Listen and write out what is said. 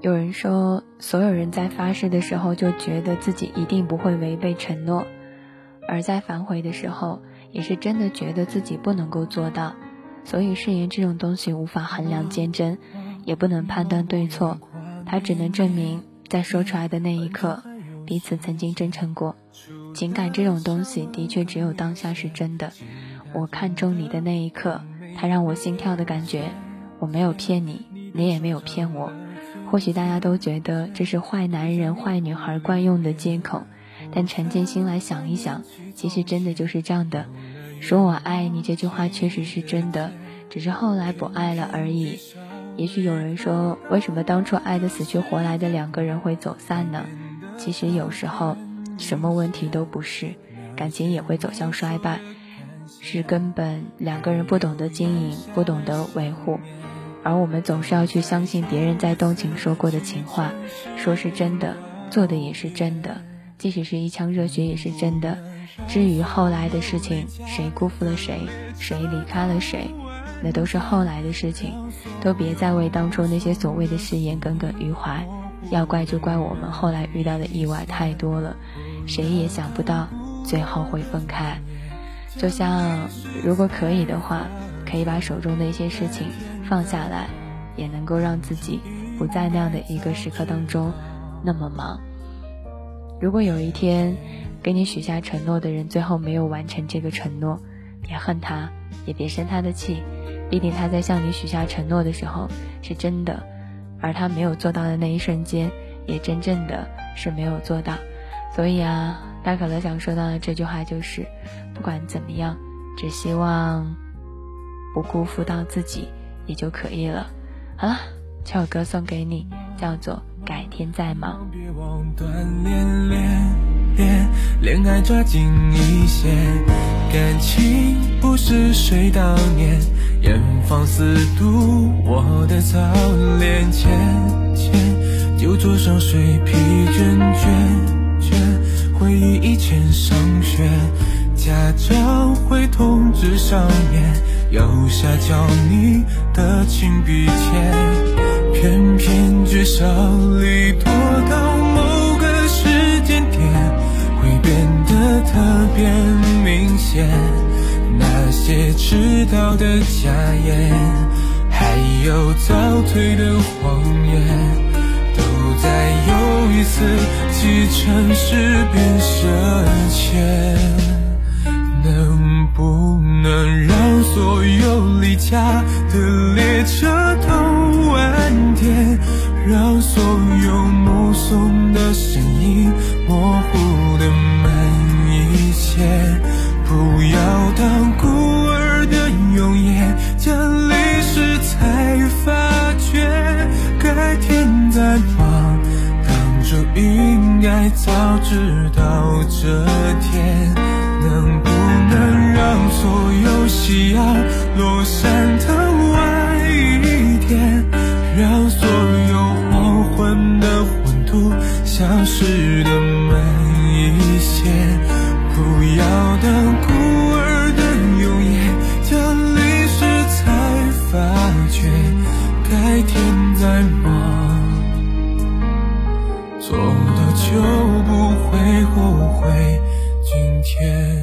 有人说，所有人在发誓的时候就觉得自己一定不会违背承诺，而在反悔的时候，也是真的觉得自己不能够做到。所以誓言这种东西无法衡量坚贞，也不能判断对错，它只能证明在说出来的那一刻，彼此曾经真诚过。情感这种东西的确只有当下是真的。我看中你的那一刻，它让我心跳的感觉，我没有骗你，你也没有骗我。或许大家都觉得这是坏男人、坏女孩惯用的借口，但沉静心来想一想，其实真的就是这样的。说我爱你这句话确实是真的，只是后来不爱了而已。也许有人说，为什么当初爱得死去活来的两个人会走散呢？其实有时候，什么问题都不是，感情也会走向衰败，是根本两个人不懂得经营，不懂得维护。而我们总是要去相信别人在动情说过的情话，说是真的，做的也是真的，即使是一腔热血也是真的。至于后来的事情，谁辜负了谁，谁离开了谁，那都是后来的事情，都别再为当初那些所谓的誓言耿耿于怀。要怪就怪我们后来遇到的意外太多了，谁也想不到最后会分开。就像如果可以的话，可以把手中的一些事情。放下来，也能够让自己不在那样的一个时刻当中那么忙。如果有一天给你许下承诺的人最后没有完成这个承诺，别恨他，也别生他的气，毕竟他在向你许下承诺的时候是真的，而他没有做到的那一瞬间，也真正的是没有做到。所以啊，大可乐想说的这句话就是：不管怎么样，只希望不辜负到自己。也就可以了。好了，这首歌送给你，叫做《改天再忙》。别忘锻炼练练，恋爱抓紧一些，感情不是谁悼念，严防死堵我的操练。浅浅酒桌上睡疲倦倦倦，回忆以前上学，家长会通知上面。右下角你的亲笔签，偏偏聚少离多，到某个时间点会变得特别明显。那些迟到的假言，还有早退的谎言，都在又一次启程时变深浅。不能让所有离家的列车都晚点，让所有目送的身影模糊的慢一些？不要当孤儿的永远，将历史才发觉，改天再忙，当初应该早知道这天能不。能让所有夕阳落山的晚一点，让所有黄昏的混沌消失的慢一些。不要等孤儿的永远，将历史才发觉，改天再忙，做的就不会后悔。天。